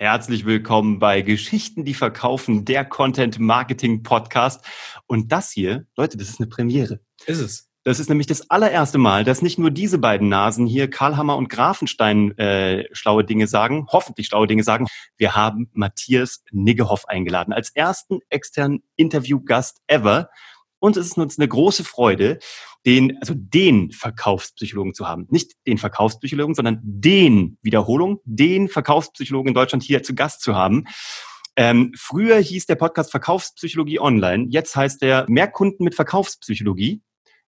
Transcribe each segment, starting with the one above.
Herzlich willkommen bei Geschichten, die verkaufen, der Content Marketing Podcast. Und das hier, Leute, das ist eine Premiere. Ist es. Das ist nämlich das allererste Mal, dass nicht nur diese beiden Nasen hier, Karlhammer und Grafenstein, äh, schlaue Dinge sagen, hoffentlich schlaue Dinge sagen. Wir haben Matthias Niggehoff eingeladen als ersten externen Interviewgast ever. Und es ist uns eine große Freude, den, also den Verkaufspsychologen zu haben. Nicht den Verkaufspsychologen, sondern den, Wiederholung, den Verkaufspsychologen in Deutschland hier zu Gast zu haben. Ähm, früher hieß der Podcast Verkaufspsychologie Online. Jetzt heißt der Mehr Kunden mit Verkaufspsychologie.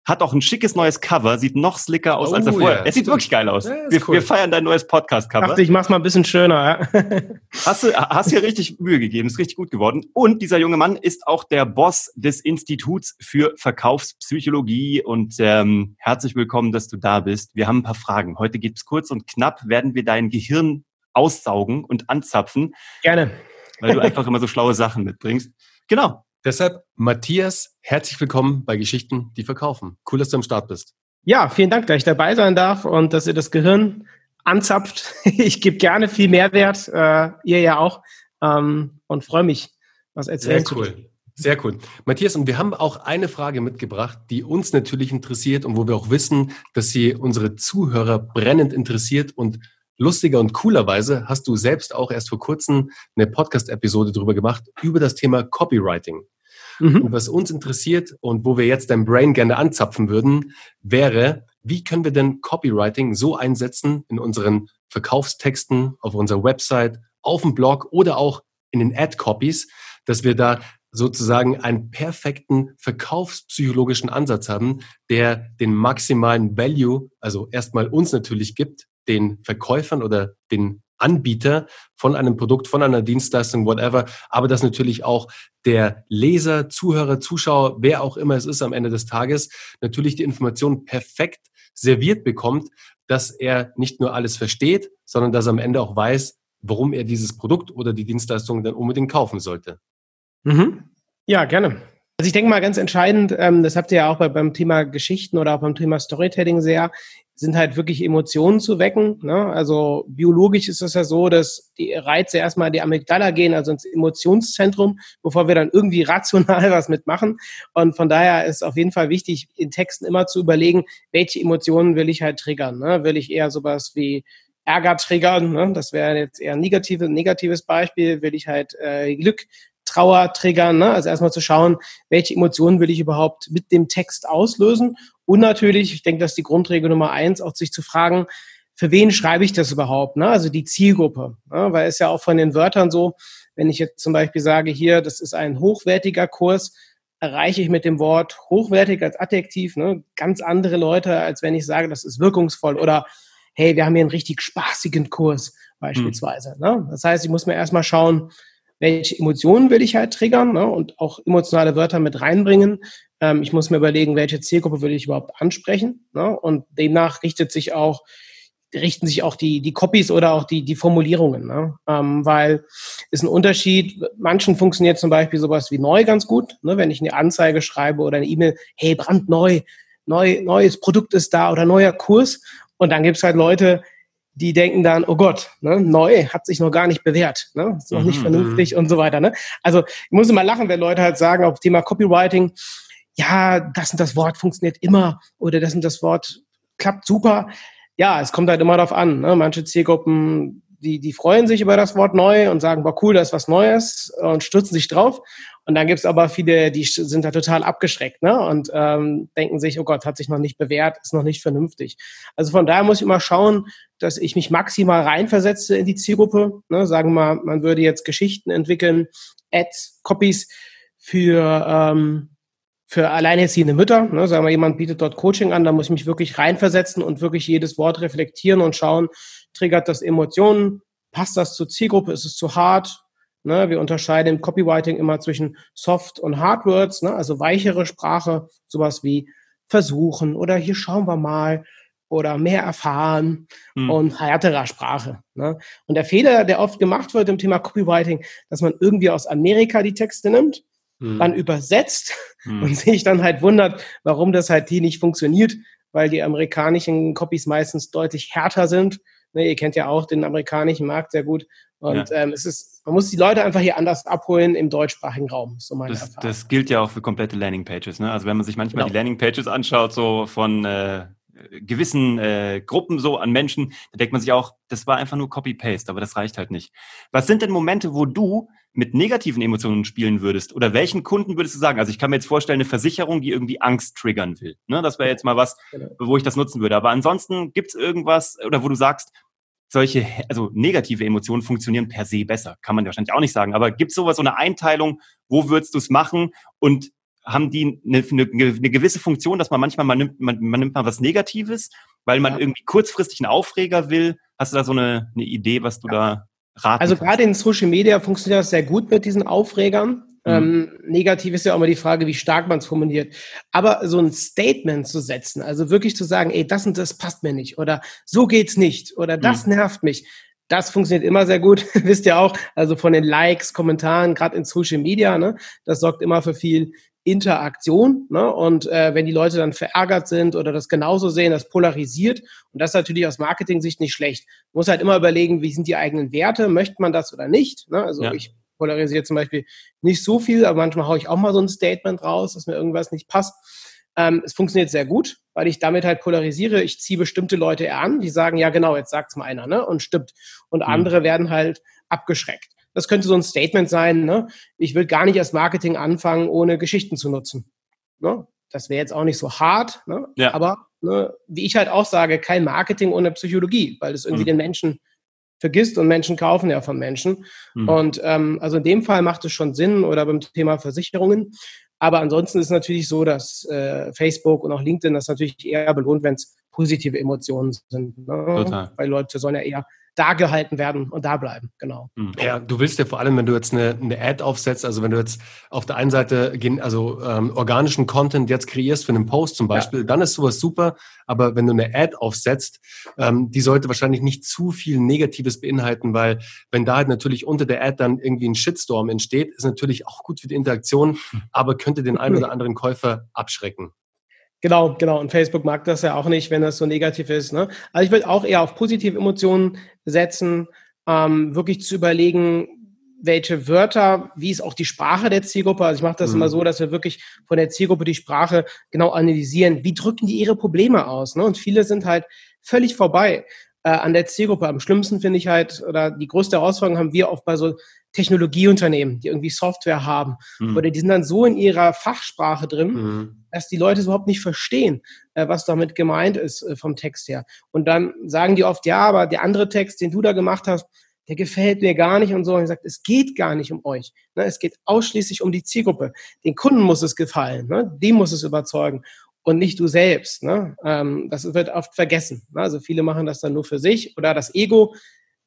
Hat auch ein schickes neues Cover, sieht noch slicker aus oh, als er vorher. Ja, es sieht wirklich geil aus. Ja, wir, cool. wir, feiern dein neues Podcast-Cover. Dachte, ich mach's mal ein bisschen schöner. Ja. hast du hast hier richtig Mühe gegeben, ist richtig gut geworden. Und dieser junge Mann ist auch der Boss des Instituts für Verkaufspsychologie. Und ähm, herzlich willkommen, dass du da bist. Wir haben ein paar Fragen. Heute geht's kurz und knapp, werden wir dein Gehirn aussaugen und anzapfen. Gerne. Weil du einfach immer so schlaue Sachen mitbringst. Genau. Deshalb, Matthias, herzlich willkommen bei Geschichten, die verkaufen. Cool, dass du am Start bist. Ja, vielen Dank, dass ich dabei sein darf und dass ihr das Gehirn anzapft. Ich gebe gerne viel Mehrwert, äh, ihr ja auch, ähm, und freue mich, was erzählen Sehr cool. Sehr cool. Matthias, und wir haben auch eine Frage mitgebracht, die uns natürlich interessiert und wo wir auch wissen, dass sie unsere Zuhörer brennend interessiert und Lustiger und coolerweise hast du selbst auch erst vor kurzem eine Podcast-Episode darüber gemacht, über das Thema Copywriting. Mhm. Und was uns interessiert und wo wir jetzt dein Brain gerne anzapfen würden, wäre, wie können wir denn Copywriting so einsetzen in unseren Verkaufstexten, auf unserer Website, auf dem Blog oder auch in den Ad-Copies, dass wir da sozusagen einen perfekten verkaufspsychologischen Ansatz haben, der den maximalen Value, also erstmal uns natürlich gibt, den Verkäufern oder den Anbieter von einem Produkt, von einer Dienstleistung, whatever, aber dass natürlich auch der Leser, Zuhörer, Zuschauer, wer auch immer es ist am Ende des Tages, natürlich die Information perfekt serviert bekommt, dass er nicht nur alles versteht, sondern dass er am Ende auch weiß, warum er dieses Produkt oder die Dienstleistung dann unbedingt kaufen sollte. Mhm. Ja, gerne. Also ich denke mal ganz entscheidend, ähm, das habt ihr ja auch bei, beim Thema Geschichten oder auch beim Thema Storytelling sehr, sind halt wirklich Emotionen zu wecken. Ne? Also biologisch ist es ja so, dass die Reize erstmal in die Amygdala gehen, also ins Emotionszentrum, bevor wir dann irgendwie rational was mitmachen. Und von daher ist auf jeden Fall wichtig, in Texten immer zu überlegen, welche Emotionen will ich halt triggern. Ne? Will ich eher sowas wie Ärger triggern, ne? das wäre jetzt eher ein negatives, negatives Beispiel, will ich halt äh, Glück Trauer triggern. Ne? Also erstmal zu schauen, welche Emotionen will ich überhaupt mit dem Text auslösen. Und natürlich, ich denke, dass die Grundregel Nummer eins, auch sich zu fragen, für wen schreibe ich das überhaupt? Ne? Also die Zielgruppe. Ne? Weil es ja auch von den Wörtern so, wenn ich jetzt zum Beispiel sage, hier, das ist ein hochwertiger Kurs, erreiche ich mit dem Wort hochwertig als Adjektiv ne, ganz andere Leute, als wenn ich sage, das ist wirkungsvoll oder hey, wir haben hier einen richtig spaßigen Kurs beispielsweise. Hm. Ne? Das heißt, ich muss mir erstmal schauen, welche Emotionen will ich halt triggern ne, und auch emotionale Wörter mit reinbringen. Ähm, ich muss mir überlegen, welche Zielgruppe will ich überhaupt ansprechen. Ne, und demnach richtet sich auch richten sich auch die, die Copies oder auch die, die Formulierungen, ne? ähm, weil ist ein Unterschied. Manchen funktioniert zum Beispiel sowas wie neu ganz gut, ne? wenn ich eine Anzeige schreibe oder eine E-Mail, hey, brandneu, neu, neues Produkt ist da oder neuer Kurs. Und dann gibt's halt Leute, die denken dann, oh Gott, ne, neu hat sich noch gar nicht bewährt, ne, ist noch nicht mhm. vernünftig und so weiter. Ne? Also ich muss immer lachen, wenn Leute halt sagen, auf Thema Copywriting, ja, das und das Wort funktioniert immer oder das und das Wort klappt super. Ja, es kommt halt immer darauf an. Ne? Manche Zielgruppen die, die freuen sich über das Wort neu und sagen, boah, cool, da ist was Neues und stürzen sich drauf. Und dann gibt's aber viele, die sind da total abgeschreckt ne? und ähm, denken sich, oh Gott, hat sich noch nicht bewährt, ist noch nicht vernünftig. Also von daher muss ich immer schauen, dass ich mich maximal reinversetze in die Zielgruppe. Ne? Sagen wir mal, man würde jetzt Geschichten entwickeln, Ads, Copies für ähm, für alleinerziehende Mütter, ne, sagen wir, jemand bietet dort Coaching an, da muss ich mich wirklich reinversetzen und wirklich jedes Wort reflektieren und schauen, triggert das Emotionen, passt das zur Zielgruppe, ist es zu hart? Ne, wir unterscheiden im Copywriting immer zwischen Soft und Hard Words, ne, also weichere Sprache, sowas wie versuchen oder hier schauen wir mal oder mehr erfahren hm. und härterer Sprache. Ne? Und der Fehler, der oft gemacht wird im Thema Copywriting, dass man irgendwie aus Amerika die Texte nimmt mhm. dann übersetzt mhm. und sich dann halt wundert, warum das halt hier nicht funktioniert, weil die amerikanischen Copies meistens deutlich härter sind. Ne, ihr kennt ja auch den amerikanischen Markt sehr gut, Und ja. ähm, es ist, man muss die Leute einfach hier anders abholen im deutschsprachigen Raum. So meine das, Erfahrung. das gilt ja auch für komplette Landingpages. Ne? Also wenn man sich manchmal genau. die Landingpages anschaut, so von äh, gewissen äh, Gruppen so an Menschen, da denkt man sich auch, das war einfach nur Copy-Paste, aber das reicht halt nicht. Was sind denn Momente, wo du mit negativen Emotionen spielen würdest? Oder welchen Kunden würdest du sagen? Also ich kann mir jetzt vorstellen, eine Versicherung, die irgendwie Angst triggern will. Ne? Das wäre jetzt mal was, genau. wo ich das nutzen würde. Aber ansonsten gibt es irgendwas, oder wo du sagst, solche, also negative Emotionen funktionieren per se besser. Kann man wahrscheinlich auch nicht sagen. Aber gibt es sowas, so eine Einteilung, wo würdest du es machen? Und haben die eine, eine, eine, gewisse Funktion, dass man manchmal, man nimmt, man, man nimmt mal was Negatives, weil man ja. irgendwie kurzfristig einen Aufreger will. Hast du da so eine, eine Idee, was du ja. da raten Also gerade in Social Media funktioniert das sehr gut mit diesen Aufregern. Mhm. Ähm, negativ ist ja auch immer die Frage, wie stark man es formuliert. Aber so ein Statement zu setzen, also wirklich zu sagen, ey, das und das passt mir nicht oder so geht's nicht oder das mhm. nervt mich, das funktioniert immer sehr gut, wisst ihr auch. Also von den Likes, Kommentaren, gerade in Social Media, ne, das sorgt immer für viel Interaktion. Ne? Und äh, wenn die Leute dann verärgert sind oder das genauso sehen, das polarisiert. Und das ist natürlich aus Marketing-Sicht nicht schlecht. Man muss halt immer überlegen, wie sind die eigenen Werte, möchte man das oder nicht. Ne? Also ja. ich polarisiere zum Beispiel nicht so viel, aber manchmal haue ich auch mal so ein Statement raus, dass mir irgendwas nicht passt. Ähm, es funktioniert sehr gut, weil ich damit halt polarisiere. Ich ziehe bestimmte Leute eher an, die sagen, ja genau, jetzt sagt's mal einer, ne? Und stimmt. Und mhm. andere werden halt abgeschreckt. Das könnte so ein Statement sein, ne? Ich will gar nicht erst Marketing anfangen, ohne Geschichten zu nutzen. Ne? Das wäre jetzt auch nicht so hart, ne? Ja. aber ne, wie ich halt auch sage, kein Marketing ohne Psychologie, weil es irgendwie mhm. den Menschen vergisst und Menschen kaufen ja von Menschen. Mhm. Und ähm, also in dem Fall macht es schon Sinn oder beim Thema Versicherungen. Aber ansonsten ist es natürlich so, dass äh, Facebook und auch LinkedIn das natürlich eher belohnt, wenn es positive Emotionen sind. Ne? Total. Weil Leute sollen ja eher da gehalten werden und da bleiben, genau. Hm. Ja, du willst ja vor allem, wenn du jetzt eine, eine Ad aufsetzt, also wenn du jetzt auf der einen Seite also ähm, organischen Content jetzt kreierst für einen Post zum Beispiel, ja. dann ist sowas super, aber wenn du eine Ad aufsetzt, ähm, die sollte wahrscheinlich nicht zu viel Negatives beinhalten, weil wenn da halt natürlich unter der Ad dann irgendwie ein Shitstorm entsteht, ist natürlich auch gut für die Interaktion, hm. aber könnte den einen oder anderen Käufer abschrecken. Genau, genau. Und Facebook mag das ja auch nicht, wenn das so negativ ist. Ne? Also ich würde auch eher auf positive Emotionen setzen, ähm, wirklich zu überlegen, welche Wörter, wie ist auch die Sprache der Zielgruppe. Also ich mache das mhm. immer so, dass wir wirklich von der Zielgruppe die Sprache genau analysieren. Wie drücken die ihre Probleme aus? Ne? Und viele sind halt völlig vorbei äh, an der Zielgruppe. Am schlimmsten finde ich halt, oder die größte Herausforderung haben wir oft bei so Technologieunternehmen, die irgendwie Software haben. Mhm. Oder die sind dann so in ihrer Fachsprache drin, mhm. dass die Leute überhaupt nicht verstehen, äh, was damit gemeint ist äh, vom Text her. Und dann sagen die oft, ja, aber der andere Text, den du da gemacht hast, der gefällt mir gar nicht und so. Und ich sage, es geht gar nicht um euch. Ne? Es geht ausschließlich um die Zielgruppe. Den Kunden muss es gefallen, ne? dem muss es überzeugen und nicht du selbst. Ne? Ähm, das wird oft vergessen. Ne? Also viele machen das dann nur für sich oder das Ego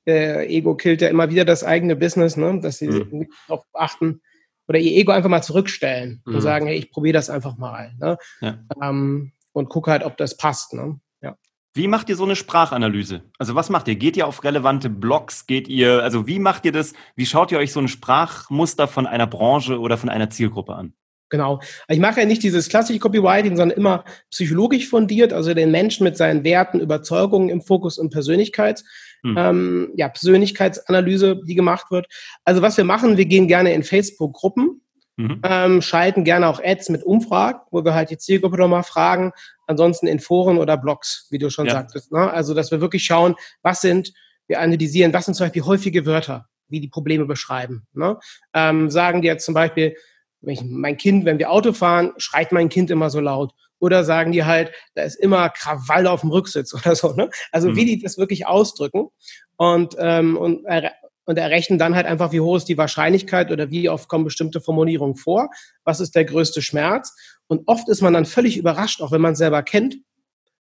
äh, Ego killt ja immer wieder das eigene Business, ne? dass sie mhm. darauf achten oder ihr Ego einfach mal zurückstellen mhm. und sagen, hey, ich probiere das einfach mal. Ne? Ja. Ähm, und gucke halt, ob das passt. Ne? Ja. Wie macht ihr so eine Sprachanalyse? Also was macht ihr? Geht ihr auf relevante Blogs? Geht ihr, also wie macht ihr das? Wie schaut ihr euch so ein Sprachmuster von einer Branche oder von einer Zielgruppe an? Genau. Ich mache ja nicht dieses klassische Copywriting, sondern immer psychologisch fundiert, also den Menschen mit seinen Werten, Überzeugungen im Fokus und Persönlichkeit hm. ähm, ja, Persönlichkeitsanalyse, die gemacht wird. Also was wir machen, wir gehen gerne in Facebook-Gruppen, mhm. ähm, schalten gerne auch Ads mit Umfragen, wo wir halt die Zielgruppe nochmal fragen, ansonsten in Foren oder Blogs, wie du schon ja. sagtest. Ne? Also dass wir wirklich schauen, was sind, wir analysieren, was sind zum Beispiel häufige Wörter, wie die Probleme beschreiben. Ne? Ähm, sagen die jetzt zum Beispiel, mein Kind, wenn wir Auto fahren, schreit mein Kind immer so laut. Oder sagen die halt, da ist immer Krawall auf dem Rücksitz oder so. Ne? Also mhm. wie die das wirklich ausdrücken und, ähm, und, er, und errechnen dann halt einfach, wie hoch ist die Wahrscheinlichkeit oder wie oft kommen bestimmte Formulierungen vor, was ist der größte Schmerz. Und oft ist man dann völlig überrascht, auch wenn man es selber kennt,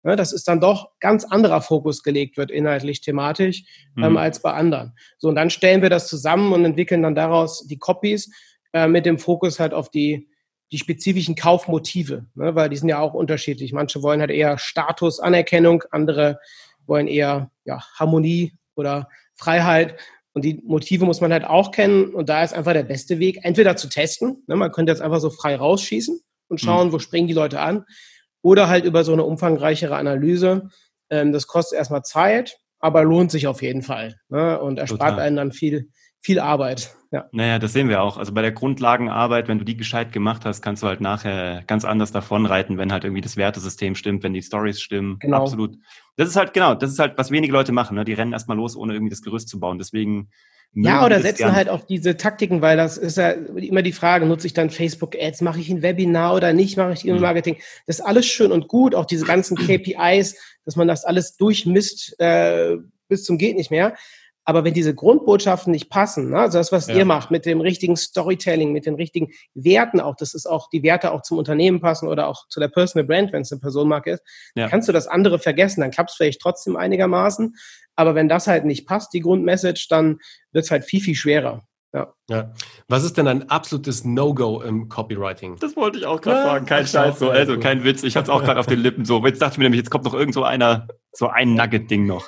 ne, dass es dann doch ganz anderer Fokus gelegt wird, inhaltlich, thematisch, ähm, mhm. ähm, als bei anderen. So, und dann stellen wir das zusammen und entwickeln dann daraus die Copies äh, mit dem Fokus halt auf die die spezifischen Kaufmotive, ne, weil die sind ja auch unterschiedlich. Manche wollen halt eher Status, Anerkennung, andere wollen eher ja, Harmonie oder Freiheit. Und die Motive muss man halt auch kennen. Und da ist einfach der beste Weg, entweder zu testen, ne, man könnte jetzt einfach so frei rausschießen und schauen, mhm. wo springen die Leute an, oder halt über so eine umfangreichere Analyse. Ähm, das kostet erstmal Zeit, aber lohnt sich auf jeden Fall. Ne? Und erspart Total. einen dann viel, viel Arbeit. Ja. Naja, das sehen wir auch. Also bei der Grundlagenarbeit, wenn du die gescheit gemacht hast, kannst du halt nachher ganz anders davonreiten, wenn halt irgendwie das Wertesystem stimmt, wenn die Stories stimmen. Genau. Absolut. Das ist halt, genau, das ist halt, was wenige Leute machen. Ne? Die rennen erstmal los, ohne irgendwie das Gerüst zu bauen. Deswegen ja, oder setzen halt auf diese Taktiken, weil das ist ja immer die Frage, nutze ich dann Facebook-Ads, mache ich ein Webinar oder nicht, mache ich E-Mail-Marketing. Mhm. Das ist alles schön und gut, auch diese ganzen KPIs, dass man das alles durchmisst äh, bis zum geht nicht mehr. Aber wenn diese Grundbotschaften nicht passen, ne, also das, was ja. ihr macht mit dem richtigen Storytelling, mit den richtigen Werten auch, dass es auch die Werte auch zum Unternehmen passen oder auch zu der Personal Brand, wenn es eine Personenmarke ist, ja. kannst du das andere vergessen. Dann klappt es vielleicht trotzdem einigermaßen. Aber wenn das halt nicht passt, die Grundmessage, dann wird es halt viel, viel schwerer. Ja. ja. Was ist denn ein absolutes No-Go im Copywriting? Das wollte ich auch gerade ja, fragen. Kein Scheiß, so, also kein Witz. Ich hatte es auch gerade auf den Lippen so. Jetzt dachte ich mir nämlich, jetzt kommt noch irgend so einer, so ein Nugget-Ding noch.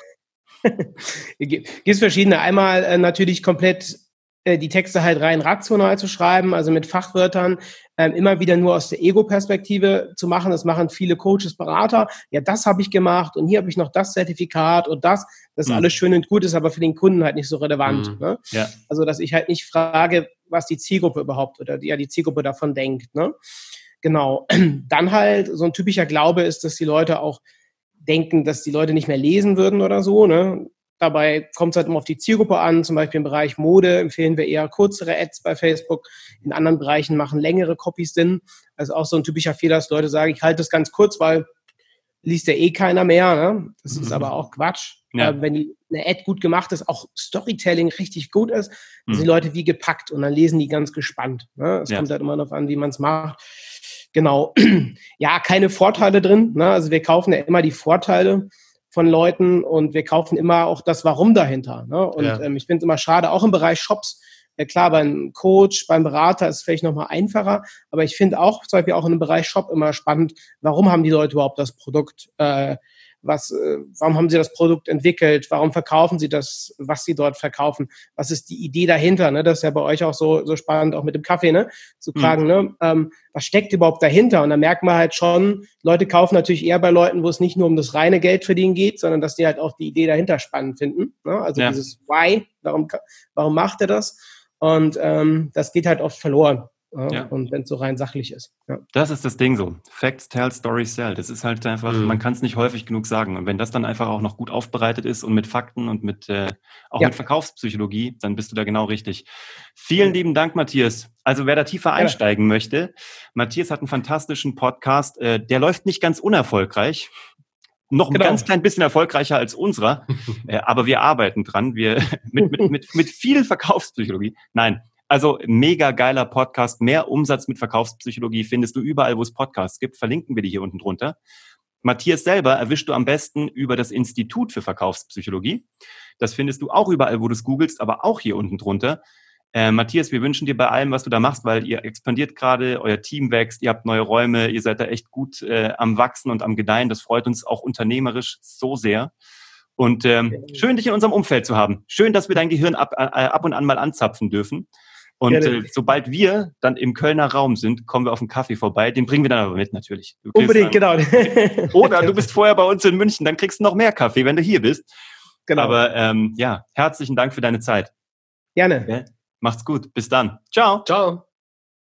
Gibt es verschiedene. Einmal äh, natürlich komplett äh, die Texte halt rein rational zu schreiben, also mit Fachwörtern, ähm, immer wieder nur aus der Ego-Perspektive zu machen. Das machen viele Coaches, Berater. Ja, das habe ich gemacht und hier habe ich noch das Zertifikat und das. Das ist mhm. alles schön und gut, ist aber für den Kunden halt nicht so relevant. Mhm. Ne? Ja. Also, dass ich halt nicht frage, was die Zielgruppe überhaupt oder die, ja, die Zielgruppe davon denkt. Ne? Genau. Dann halt so ein typischer Glaube ist, dass die Leute auch denken, dass die Leute nicht mehr lesen würden oder so. Ne? Dabei kommt es halt immer auf die Zielgruppe an. Zum Beispiel im Bereich Mode empfehlen wir eher kürzere Ads bei Facebook. In anderen Bereichen machen längere Copies Sinn. Also auch so ein typischer Fehler, dass Leute sagen, ich halte das ganz kurz, weil liest ja eh keiner mehr. Ne? Das ist mhm. aber auch Quatsch. Ja. Äh, wenn die, eine Ad gut gemacht ist, auch Storytelling richtig gut ist, mhm. sind die Leute wie gepackt und dann lesen die ganz gespannt. Ne? Es ja. kommt halt immer darauf an, wie man es macht. Genau. ja, keine Vorteile drin. Ne? Also wir kaufen ja immer die Vorteile von Leuten und wir kaufen immer auch das Warum dahinter. Ne? Und ja. ähm, ich finde es immer schade, auch im Bereich Shops. Ja klar, beim Coach, beim Berater ist es vielleicht nochmal einfacher, aber ich finde auch, zum Beispiel auch dem Bereich Shop immer spannend, warum haben die Leute überhaupt das Produkt äh, was, äh, warum haben sie das Produkt entwickelt, warum verkaufen sie das, was sie dort verkaufen, was ist die Idee dahinter, ne? das ist ja bei euch auch so, so spannend, auch mit dem Kaffee, ne? zu mhm. fragen, mhm. ne? Ähm, was steckt überhaupt dahinter und da merkt man halt schon, Leute kaufen natürlich eher bei Leuten, wo es nicht nur um das reine Geld verdienen geht, sondern dass die halt auch die Idee dahinter spannend finden, ne? also ja. dieses Why, warum, warum macht er das und ähm, das geht halt oft verloren. Ja. Und wenn es so rein sachlich ist. Ja. Das ist das Ding so. Facts tell, stories sell. Das ist halt einfach, mhm. man kann es nicht häufig genug sagen. Und wenn das dann einfach auch noch gut aufbereitet ist und mit Fakten und mit äh, auch ja. mit Verkaufspsychologie, dann bist du da genau richtig. Vielen lieben Dank, Matthias. Also wer da tiefer einsteigen möchte, Matthias hat einen fantastischen Podcast. Äh, der läuft nicht ganz unerfolgreich noch genau. ein ganz klein bisschen erfolgreicher als unserer, äh, aber wir arbeiten dran. Wir mit, mit, mit, mit viel Verkaufspsychologie. Nein, also mega geiler Podcast. Mehr Umsatz mit Verkaufspsychologie findest du überall, wo es Podcasts gibt. Verlinken wir die hier unten drunter. Matthias selber erwischst du am besten über das Institut für Verkaufspsychologie. Das findest du auch überall, wo du es googelst, aber auch hier unten drunter. Äh, Matthias, wir wünschen dir bei allem, was du da machst, weil ihr expandiert gerade, euer Team wächst, ihr habt neue Räume, ihr seid da echt gut äh, am Wachsen und am Gedeihen. Das freut uns auch unternehmerisch so sehr. Und ähm, schön, dich in unserem Umfeld zu haben. Schön, dass wir dein Gehirn ab, äh, ab und an mal anzapfen dürfen. Und äh, sobald wir dann im Kölner Raum sind, kommen wir auf einen Kaffee vorbei. Den bringen wir dann aber mit, natürlich. Unbedingt, genau. Oder du bist vorher bei uns in München, dann kriegst du noch mehr Kaffee, wenn du hier bist. Genau. Aber ähm, ja, herzlichen Dank für deine Zeit. Gerne. Ja, macht's gut. Bis dann. Ciao. Ciao.